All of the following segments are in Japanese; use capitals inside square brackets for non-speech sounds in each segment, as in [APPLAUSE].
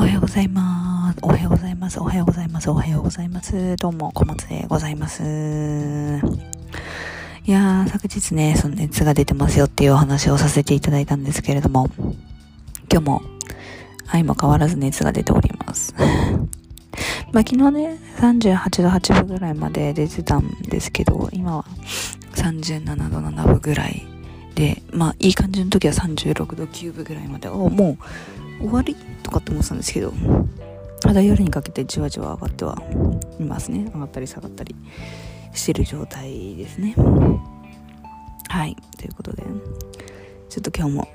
おはようございます。おはようございます。おはようございます。おはようございます。どうも、小松でございます。いやー、昨日ね、その熱が出てますよっていうお話をさせていただいたんですけれども、今日も、相も変わらず熱が出ております。[LAUGHS] まあ、昨日ね、38度8分ぐらいまで出てたんですけど、今は37度7分ぐらいで、まあ、いい感じの時は36度9分ぐらいまで、おもう終わり？とかって思ってたんですけど、まだ夜にかけてじわじわ上がってはいますね。上がったり下がったりしてる状態ですね。はい。ということで、ちょっと今日も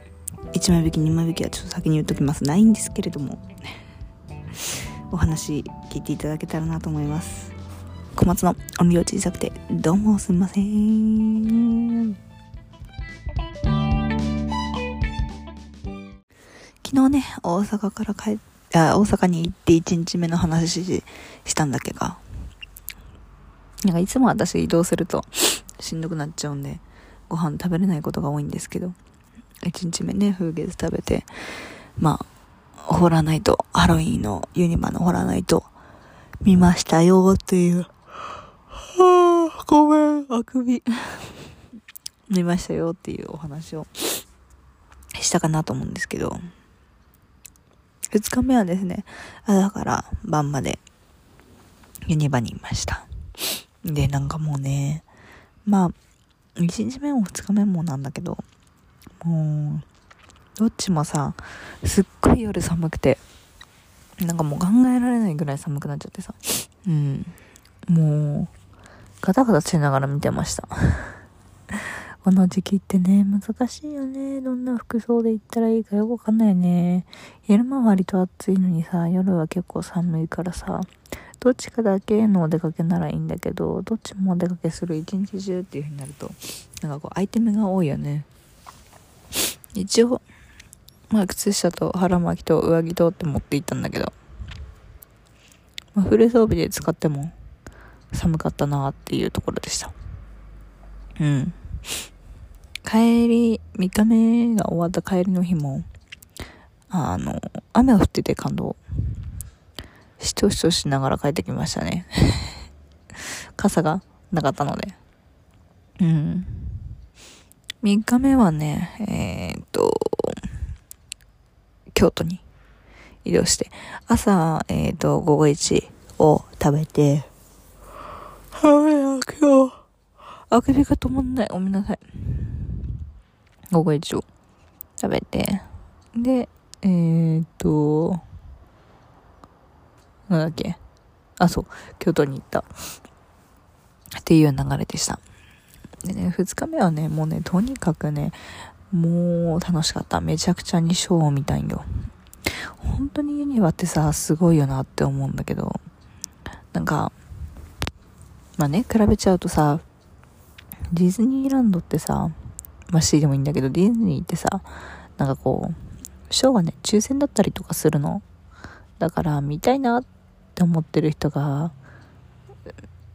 1枚引き2枚引きはちょっと先に言っときます。ないんですけれども、お話聞いていただけたらなと思います。小松のお身を小さくて、どうもすみません。昨日ね、大阪から帰っあ、大阪に行って1日目の話したんだけど、なんかいつも私移動するとしんどくなっちゃうんで、ご飯食べれないことが多いんですけど、1日目ね、風月食べて、まあ、ホラーナイト、ハロウィンのユニバのホラーナイト、見ましたよっていう。はあ、ごめん、あくび。[LAUGHS] 見ましたよっていうお話をしたかなと思うんですけど、二日目はですね、あだから晩までユニバにいました。で、なんかもうね、まあ、一日目も二日目もなんだけど、もう、どっちもさ、すっごい夜寒くて、なんかもう考えられないぐらい寒くなっちゃってさ、うん、もう、ガタガタしながら見てました。この時期ってね、難しいよね。どんな服装で行ったらいいかよくわかんないよね。昼間は割と暑いのにさ、夜は結構寒いからさ、どっちかだけのお出かけならいいんだけど、どっちもお出かけする一日中っていう風になると、なんかこう、アイテムが多いよね。一応、まあ、靴下と腹巻きと上着とって持って行ったんだけど、まあ、フル装備で使っても寒かったなっていうところでした。うん。帰り、3日目が終わった帰りの日も、あの、雨が降ってて感動。しとしとしながら帰ってきましたね。[LAUGHS] 傘がなかったので。うん。3日目はね、えー、っと、京都に移動して、朝、えー、っと、午後1を食べて、はい、今日、あくびが止まんない。ごめんなさい。午後一を食べて、で、えー、っと、なんだっけ。あ、そう、京都に行った。っていう流れでした。でね、二日目はね、もうね、とにかくね、もう楽しかった。めちゃくちゃにショーを見たんよ。本当にユニバってさ、すごいよなって思うんだけど、なんか、まあね、比べちゃうとさ、ディズニーランドってさ、まあ C でもいいんだけど、ディズニーってさ、なんかこう、ショーがね、抽選だったりとかするの。だから、見たいなって思ってる人が、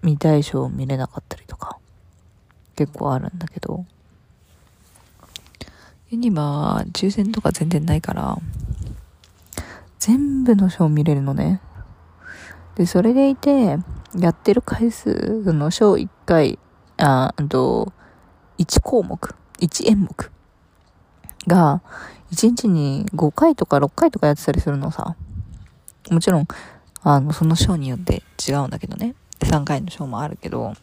見たいショーを見れなかったりとか、結構あるんだけど、ユニバは抽選とか全然ないから、全部のショー見れるのね。で、それでいて、やってる回数のショー1回、あ、あと、1項目、1演目が、1日に5回とか6回とかやってたりするのさ。もちろん、あの、そのショーによって違うんだけどね。3回のショーもあるけど、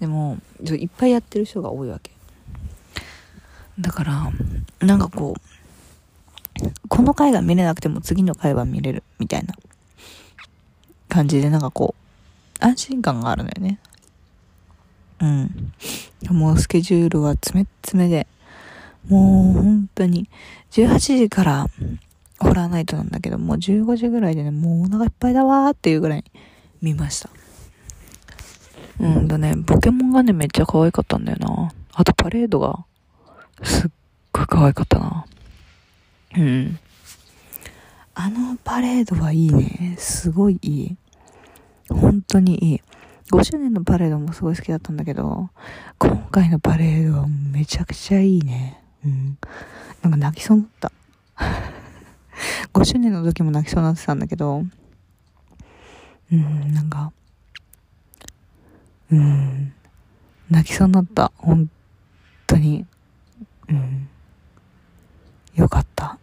でも、いっぱいやってるショーが多いわけ。だから、なんかこう、この回が見れなくても次の回は見れるみたいな感じでなんかこう、安心感があるのよね。うん。もうスケジュールは詰め詰めで、もう本当に、18時からホラーナイトなんだけど、もう15時ぐらいでね、もうお腹いっぱいだわーっていうぐらい見ました。うんだね、ポケモンがね、めっちゃ可愛かったんだよな。あとパレードが、すっごい可愛かったな。うん。あのパレードはいいね。すごいいい。本当にいい。5周年のパレードもすごい好きだったんだけど、今回のパレードはめちゃくちゃいいね。うん。なんか泣きそうになった。[LAUGHS] 5周年の時も泣きそうになってたんだけど、うん、なんか、うん、泣きそうになった。本当に。うん。よかった。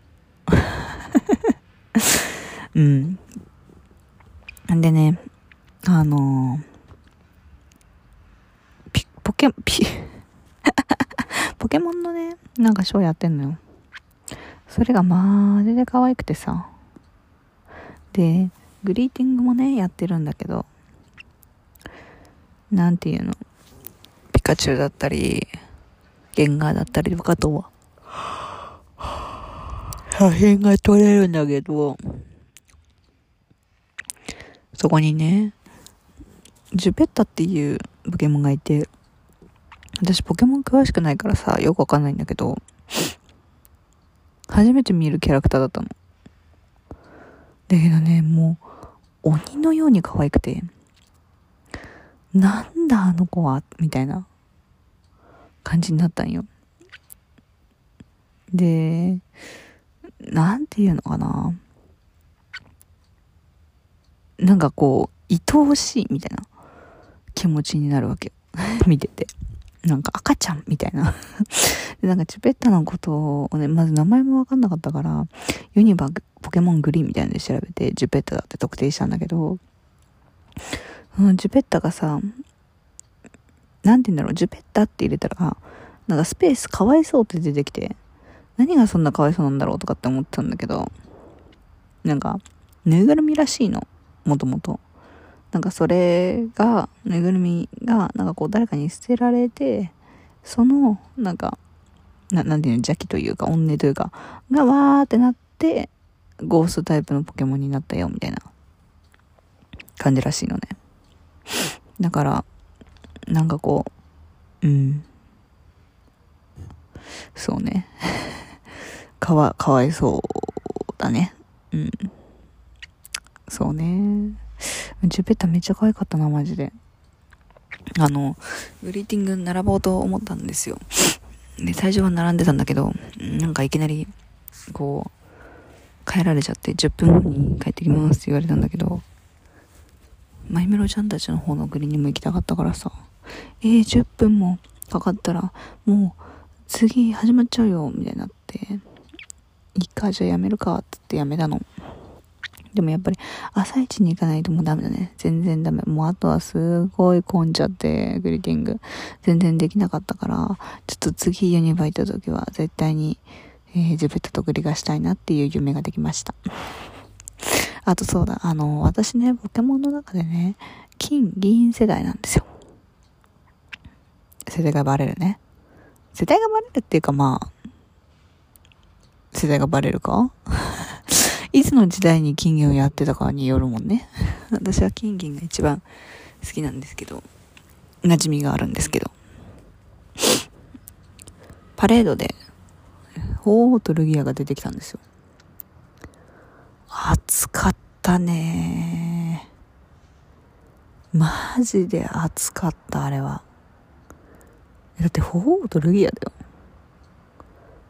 [LAUGHS] うん。んでね、あのー、ポケ、ピ、[LAUGHS] ポケモンのね、なんかショーやってんのよ。それがマジで可愛くてさ。で、グリーティングもね、やってるんだけど、なんていうの、ピカチュウだったり、ゲンガーだったりとかとは、写真が撮れるんだけど、そこにね、ジュペッタっていうポケモンがいて、私ポケモン詳しくないからさ、よくわかんないんだけど、初めて見るキャラクターだったの。だけどね、もう、鬼のように可愛くて、なんだあの子は、みたいな感じになったんよ。で、なんていうのかな。なんかこう、愛おしいみたいな気持ちになるわけよ。[LAUGHS] 見てて。なんか赤ちゃんみたいな [LAUGHS] で、なんかチュペッタのことをね、まず名前もわかんなかったから、ユニバポケモングリーンみたいなので調べて、ジュペッタだって特定したんだけど、そのジュペッタがさ、なんて言うんだろう、ジュペッタって入れたら、なんかスペースかわいそうって出てきて、何がそんなかわいそうなんだろうとかって思ってたんだけど、なんか、ぬいぐるみらしいの、もともと。なんかそれが、ぬいぐるみが、なんかこう誰かに捨てられて、その、なんか、ななんていうの、邪気というか、怨念というか、がわーってなって、ゴーストタイプのポケモンになったよ、みたいな感じらしいのね。だから、なんかこう、うん。そうね。[LAUGHS] かわ、かわいそうだね。うん。そうね。ジュペッタめっちゃ可愛かったな、マジで。あの、グリーティング並ぼうと思ったんですよ。で、最初は並んでたんだけど、なんかいきなり、こう、帰られちゃって、10分後に帰ってきますって言われたんだけど、マイメロちゃんたちの方のグリーンにも行きたかったからさ、えー、10分もかかったら、もう、次始まっちゃうよ、みたいになって、いいか、じゃあやめるか、ってってやめたの。でもやっぱり朝一に行かないともうダメだね。全然ダメ。もうあとはすごい混んじゃって、グリーティング。全然できなかったから、ちょっと次ユニバ行った時は絶対に、えー、ジュペットとグリがしたいなっていう夢ができました。[LAUGHS] あとそうだ、あの、私ね、ポケモンの中でね、金、銀世代なんですよ。世代がバレるね。世代がバレるっていうかまあ、世代がバレるか？いつの時代に金銀をやってたかによるもんね。[LAUGHS] 私は金銀が一番好きなんですけど、馴染みがあるんですけど。パレードで、鳳凰とルギアが出てきたんですよ。暑かったねマジで暑かった、あれは。だって、鳳凰とルギアだよ。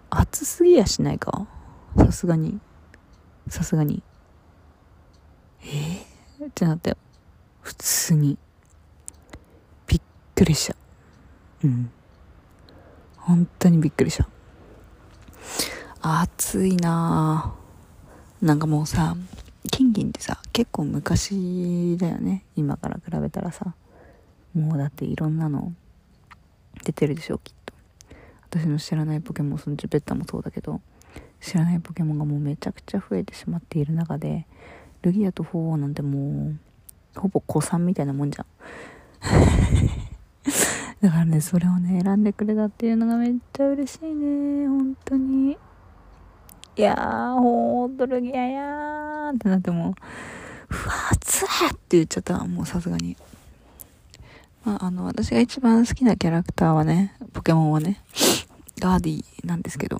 暑すぎやしないか？さすがに。さすがに。えー、ってなったよ。普通に。びっくりした。うん。本当にびっくりした。暑いなぁ。なんかもうさ、金銀ってさ、結構昔だよね。今から比べたらさ。もうだっていろんなの出てるでしょ、きっと。私の知らないポケモン、そのジュペッタもそうだけど、知らないポケモンがもうめちゃくちゃ増えてしまっている中でルギアとフォーなんてもうほぼ子さんみたいなもんじゃん。[LAUGHS] だからねそれをね選んでくれたっていうのがめっちゃ嬉しいね本当に。いやーほんとルギアやーってなってもうふわつーって言っちゃった。もうさすがに。まああの私が一番好きなキャラクターはねポケモンはねガーディなんですけど。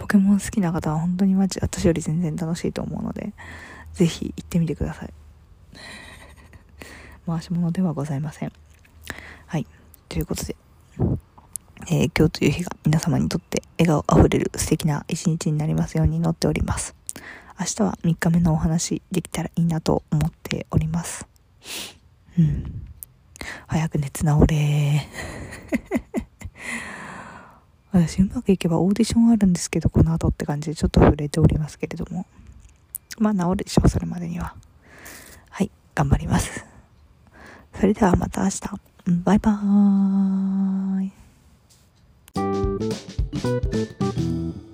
ポケモン好きな方は本当にマジ私より全然楽しいと思うので、ぜひ行ってみてください。[LAUGHS] 回し物ではございません。はい。ということで、えー、今日という日が皆様にとって笑顔あふれる素敵な一日になりますように祈っております。明日は3日目のお話できたらいいなと思っております。うん。早く熱治れー [LAUGHS] 私うまくいけばオーディションあるんですけど、この後って感じでちょっと触れておりますけれども。まあ治るでしょう、それまでには。はい、頑張ります。それではまた明日。バイバーイ。